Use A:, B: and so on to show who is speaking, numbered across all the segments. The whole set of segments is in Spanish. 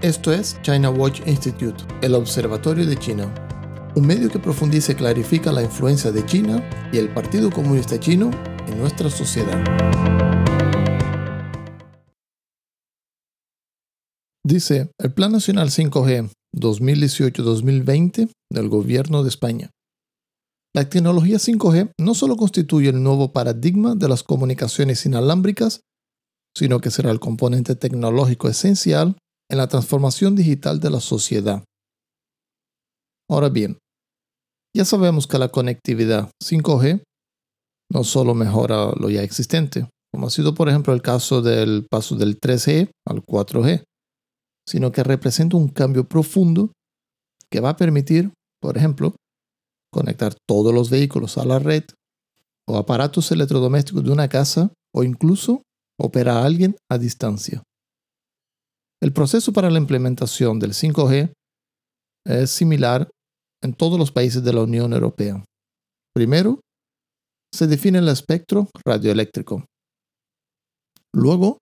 A: Esto es China Watch Institute, el Observatorio de China, un medio que profundiza y clarifica la influencia de China y el Partido Comunista Chino en nuestra sociedad. Dice el Plan Nacional 5G 2018-2020 del Gobierno de España. La tecnología 5G no solo constituye el nuevo paradigma de las comunicaciones inalámbricas, sino que será el componente tecnológico esencial en la transformación digital de la sociedad. Ahora bien, ya sabemos que la conectividad 5G no solo mejora lo ya existente, como ha sido por ejemplo el caso del paso del 3G al 4G, sino que representa un cambio profundo que va a permitir, por ejemplo, conectar todos los vehículos a la red o aparatos electrodomésticos de una casa o incluso operar a alguien a distancia. El proceso para la implementación del 5G es similar en todos los países de la Unión Europea. Primero, se define el espectro radioeléctrico. Luego,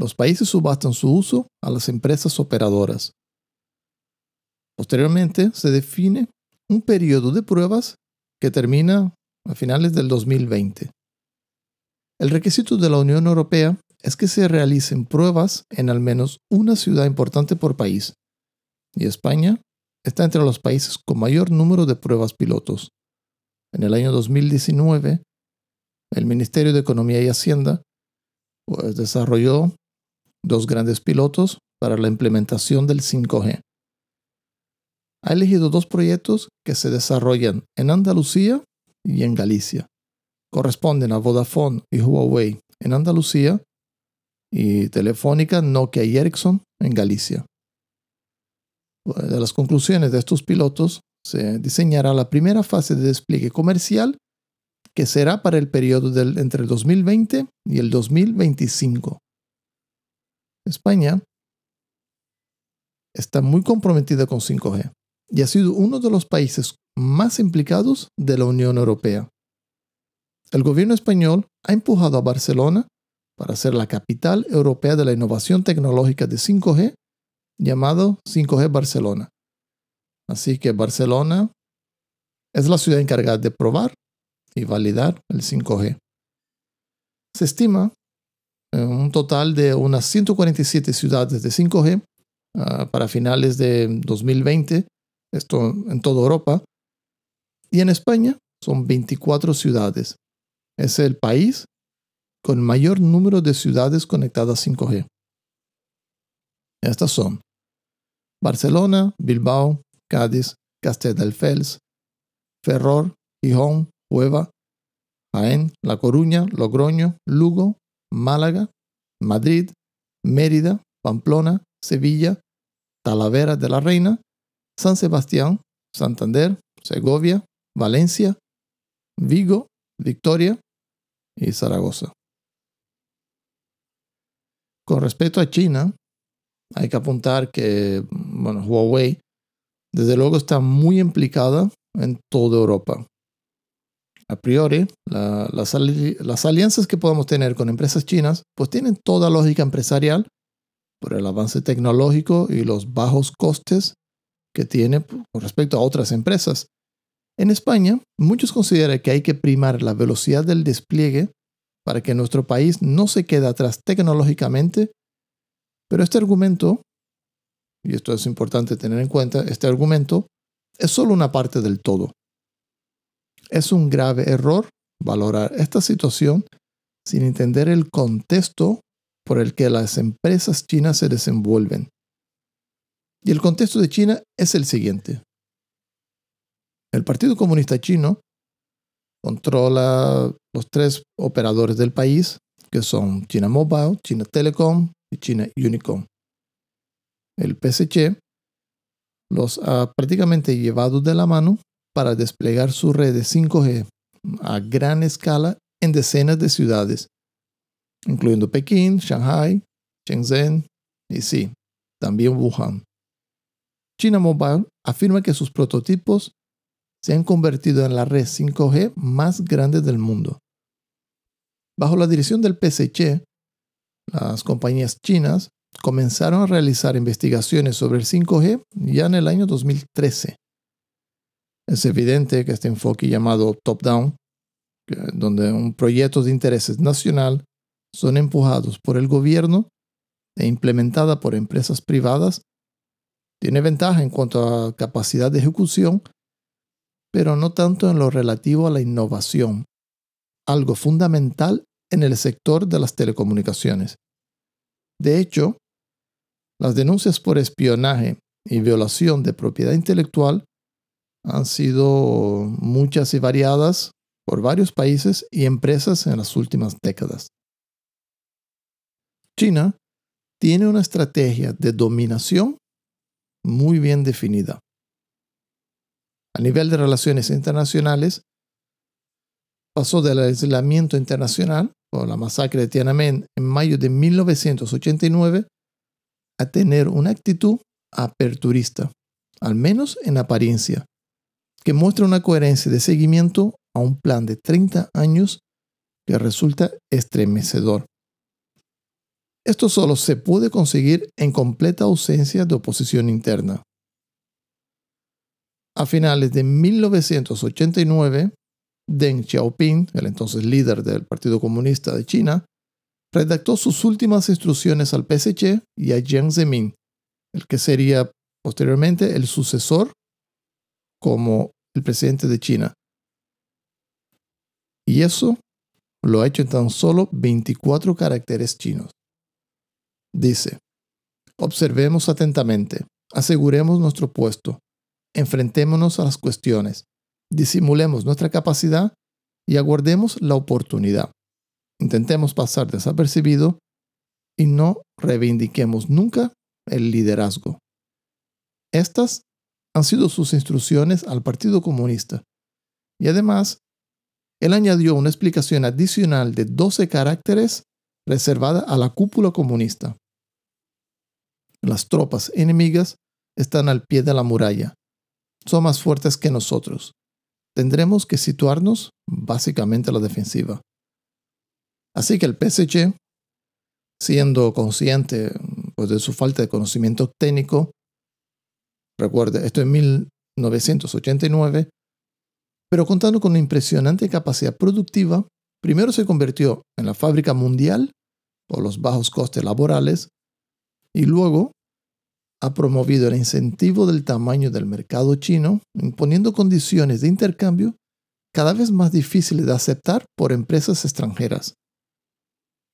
A: los países subastan su uso a las empresas operadoras. Posteriormente, se define un periodo de pruebas que termina a finales del 2020. El requisito de la Unión Europea es que se realicen pruebas en al menos una ciudad importante por país, y España está entre los países con mayor número de pruebas pilotos. En el año 2019, el Ministerio de Economía y Hacienda pues, desarrolló dos grandes pilotos para la implementación del 5G. Ha elegido dos proyectos que se desarrollan en Andalucía y en Galicia. Corresponden a Vodafone y Huawei en Andalucía y Telefónica, Nokia y Ericsson en Galicia. De las conclusiones de estos pilotos se diseñará la primera fase de despliegue comercial que será para el periodo del, entre el 2020 y el 2025. España está muy comprometida con 5G y ha sido uno de los países más implicados de la Unión Europea. El gobierno español ha empujado a Barcelona para ser la capital europea de la innovación tecnológica de 5G, llamado 5G Barcelona. Así que Barcelona es la ciudad encargada de probar y validar el 5G. Se estima un total de unas 147 ciudades de 5G ah, para finales de 2020, esto en toda Europa, y en España son 24 ciudades. Es el país con mayor número de ciudades conectadas 5G. Estas son Barcelona, Bilbao, Cádiz, Castelldefels, Ferrol, Gijón, Hueva, Jaén, La Coruña, Logroño, Lugo, Málaga, Madrid, Mérida, Pamplona, Sevilla, Talavera de la Reina, San Sebastián, Santander, Segovia, Valencia, Vigo, Victoria y Zaragoza. Con respecto a China, hay que apuntar que bueno, Huawei desde luego está muy implicada en toda Europa a priori, las, las, alianzas que podemos tener con empresas chinas, pues tienen toda lógica empresarial por el avance tecnológico y los bajos costes que tiene con respecto a otras empresas. En España, muchos consideran que hay que primar la velocidad del despliegue para que nuestro país no se quede atrás tecnológicamente, pero este argumento, y esto es importante tener en cuenta, este argumento es solo una parte del todo. Es un grave error valorar esta situación sin entender el contexto por el que las empresas chinas se desenvuelven. Y el contexto de China es el siguiente. El Partido Comunista Chino controla los tres operadores del país, que son China Mobile, China Telecom y China Unicom. El PSC los ha prácticamente llevado de la mano para desplegar su red de 5G a gran escala en decenas de ciudades, incluyendo Pekín, Shanghai, Shenzhen y sí, también Wuhan. China Mobile afirma que sus prototipos se han convertido en la red 5G más grande del mundo. Bajo la dirección del PSC, las compañías chinas comenzaron a realizar investigaciones sobre el 5G ya en el año 2013. Es evidente que este enfoque llamado top-down, donde un proyecto de interés nacional son empujados por el gobierno e implementada por empresas privadas, tiene ventaja en cuanto a capacidad de ejecución, pero no tanto en lo relativo a la innovación, algo fundamental en el sector de las telecomunicaciones. De hecho, las denuncias por espionaje y violación de propiedad intelectual han sido muchas y variadas por varios países y empresas en las últimas décadas. China tiene una estrategia de dominación muy bien definida. A nivel de relaciones internacionales, pasó del aislamiento internacional por la masacre de Tiananmen en mayo de 1989 a tener una actitud aperturista, al menos en apariencia, que muestra una coherencia de seguimiento a un plan de 30 años que resulta estremecedor. Esto solo se puede conseguir en completa ausencia de oposición interna. A finales de 1989, Deng Xiaoping, el entonces líder del Partido Comunista de China, redactó sus últimas instrucciones al PSC y a Jiang Zemin, el que sería posteriormente el sucesor como el presidente de China. Y eso lo ha hecho en tan solo 24 caracteres chinos. Dice, observemos atentamente, aseguremos nuestro puesto, enfrentémonos a las cuestiones, disimulemos nuestra capacidad y aguardemos la oportunidad. Intentemos pasar desapercibido y no reivindiquemos nunca el liderazgo. Estas han sido sus instrucciones al Partido Comunista. Y además, él añadió una explicación adicional de 12 caracteres reservada a la cúpula comunista. Las tropas enemigas están al pie de la muralla. Son más fuertes que nosotros. Tendremos que situarnos básicamente a la defensiva. Así que el PSG, siendo consciente pues, de su falta de conocimiento técnico, recuerde, esto en 1989, pero contando con una impresionante capacidad productiva, primero se convirtió en la fábrica mundial por los bajos costes laborales y luego ha promovido el incentivo del tamaño del mercado chino, imponiendo condiciones de intercambio cada vez más difíciles de aceptar por empresas extranjeras.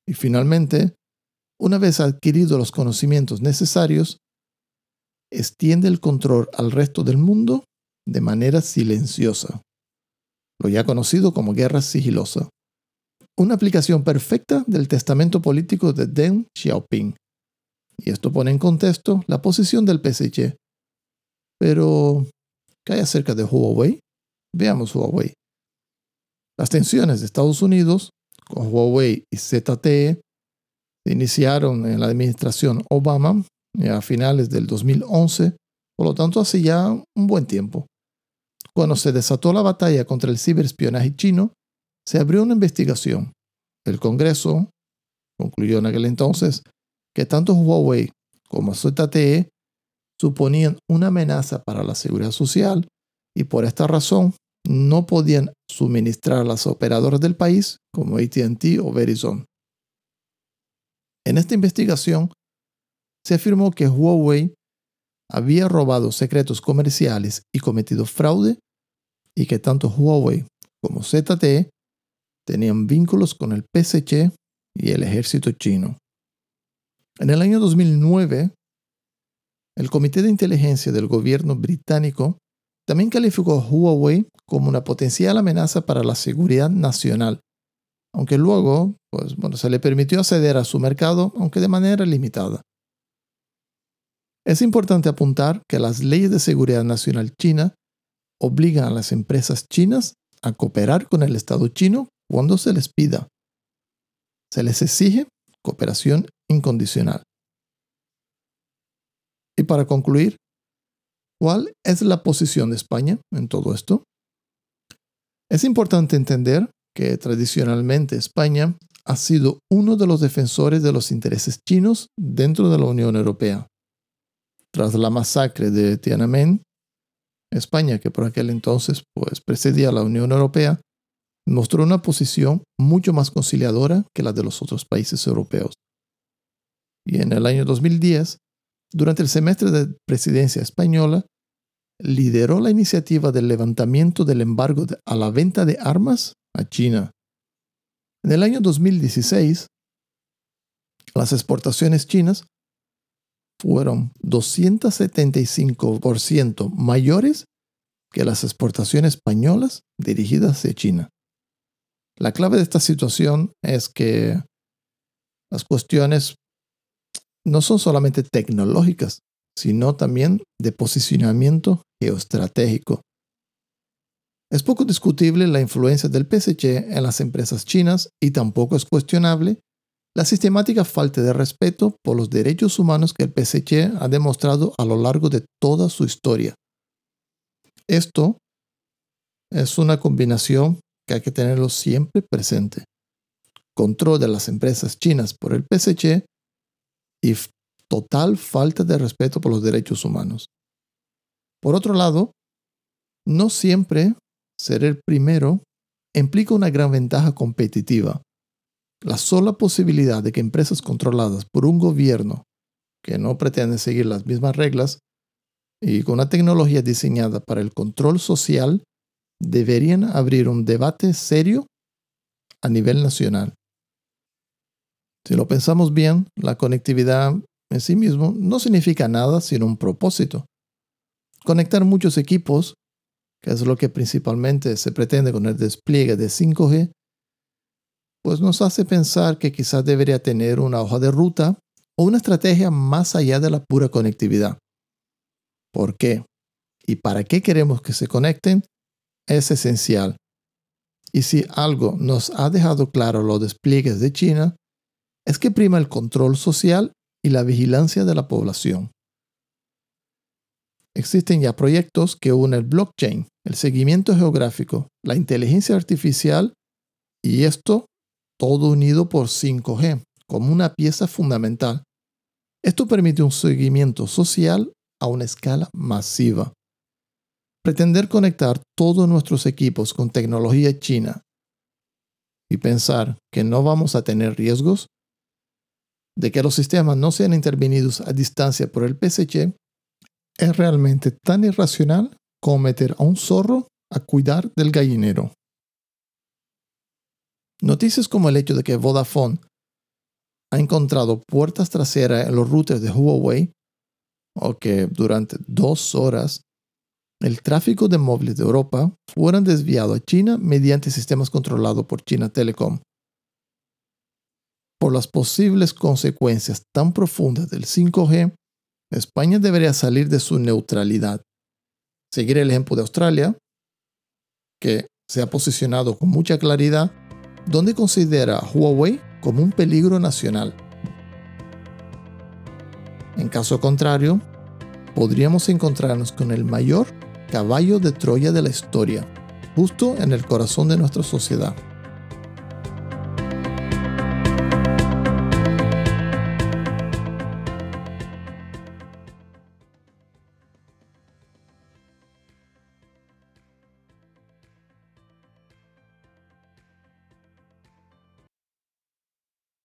A: Y finalmente, una vez adquiridos los conocimientos necesarios, extiende el control al resto del mundo de manera silenciosa, lo ya conocido como guerra sigilosa, una aplicación perfecta del testamento político de Deng Xiaoping. Y esto pone en contexto la posición del PSG. Pero, ¿qué hay acerca de Huawei? Veamos Huawei. Las tensiones de Estados Unidos con Huawei y ZTE se iniciaron en la administración Obama a finales del 2011, por lo tanto hace ya un buen tiempo. Cuando se desató la batalla contra el ciberespionaje chino, se abrió una investigación. El Congreso concluyó en aquel entonces que tanto Huawei como ZTE suponían una amenaza para la seguridad social y por esta razón no podían suministrar a las operadoras del país como ATT o Verizon. En esta investigación se afirmó que Huawei había robado secretos comerciales y cometido fraude y que tanto Huawei como ZTE tenían vínculos con el PSC y el ejército chino. En el año 2009, el Comité de Inteligencia del gobierno británico también calificó a Huawei como una potencial amenaza para la seguridad nacional, aunque luego pues, bueno, se le permitió acceder a su mercado, aunque de manera limitada. Es importante apuntar que las leyes de seguridad nacional china obligan a las empresas chinas a cooperar con el Estado chino cuando se les pida. Se les exige cooperación incondicional. Y para concluir, ¿cuál es la posición de España en todo esto? Es importante entender que tradicionalmente España ha sido uno de los defensores de los intereses chinos dentro de la Unión Europea. Tras la masacre de Tiananmen, España, que por aquel entonces pues, precedía a la Unión Europea, mostró una posición mucho más conciliadora que la de los otros países europeos. Y en el año 2010, durante el semestre de presidencia española, lideró la iniciativa del levantamiento del embargo a la venta de armas a China. En el año 2016, las exportaciones chinas fueron 275% mayores que las exportaciones españolas dirigidas hacia China. La clave de esta situación es que las cuestiones no son solamente tecnológicas, sino también de posicionamiento geoestratégico. Es poco discutible la influencia del PSC en las empresas chinas y tampoco es cuestionable la sistemática falta de respeto por los derechos humanos que el PSC ha demostrado a lo largo de toda su historia. Esto es una combinación que hay que tenerlo siempre presente. Control de las empresas chinas por el PSC y total falta de respeto por los derechos humanos. Por otro lado, no siempre ser el primero implica una gran ventaja competitiva. La sola posibilidad de que empresas controladas por un gobierno que no pretende seguir las mismas reglas y con una tecnología diseñada para el control social deberían abrir un debate serio a nivel nacional. Si lo pensamos bien, la conectividad en sí mismo no significa nada sino un propósito. Conectar muchos equipos, que es lo que principalmente se pretende con el despliegue de 5G, pues nos hace pensar que quizás debería tener una hoja de ruta o una estrategia más allá de la pura conectividad. ¿Por qué? ¿Y para qué queremos que se conecten? Es esencial. Y si algo nos ha dejado claro los despliegues de China, es que prima el control social y la vigilancia de la población. Existen ya proyectos que unen el blockchain, el seguimiento geográfico, la inteligencia artificial y esto todo unido por 5G como una pieza fundamental. Esto permite un seguimiento social a una escala masiva. Pretender conectar todos nuestros equipos con tecnología china y pensar que no vamos a tener riesgos de que los sistemas no sean intervenidos a distancia por el PSC es realmente tan irracional como meter a un zorro a cuidar del gallinero. Noticias como el hecho de que Vodafone ha encontrado puertas traseras en los routers de Huawei o que durante dos horas el tráfico de móviles de Europa fueron desviado a China mediante sistemas controlados por China Telecom por las posibles consecuencias tan profundas del 5G, España debería salir de su neutralidad. Seguir el ejemplo de Australia, que se ha posicionado con mucha claridad, donde considera a Huawei como un peligro nacional. En caso contrario, podríamos encontrarnos con el mayor caballo de Troya de la historia, justo en el corazón de nuestra sociedad.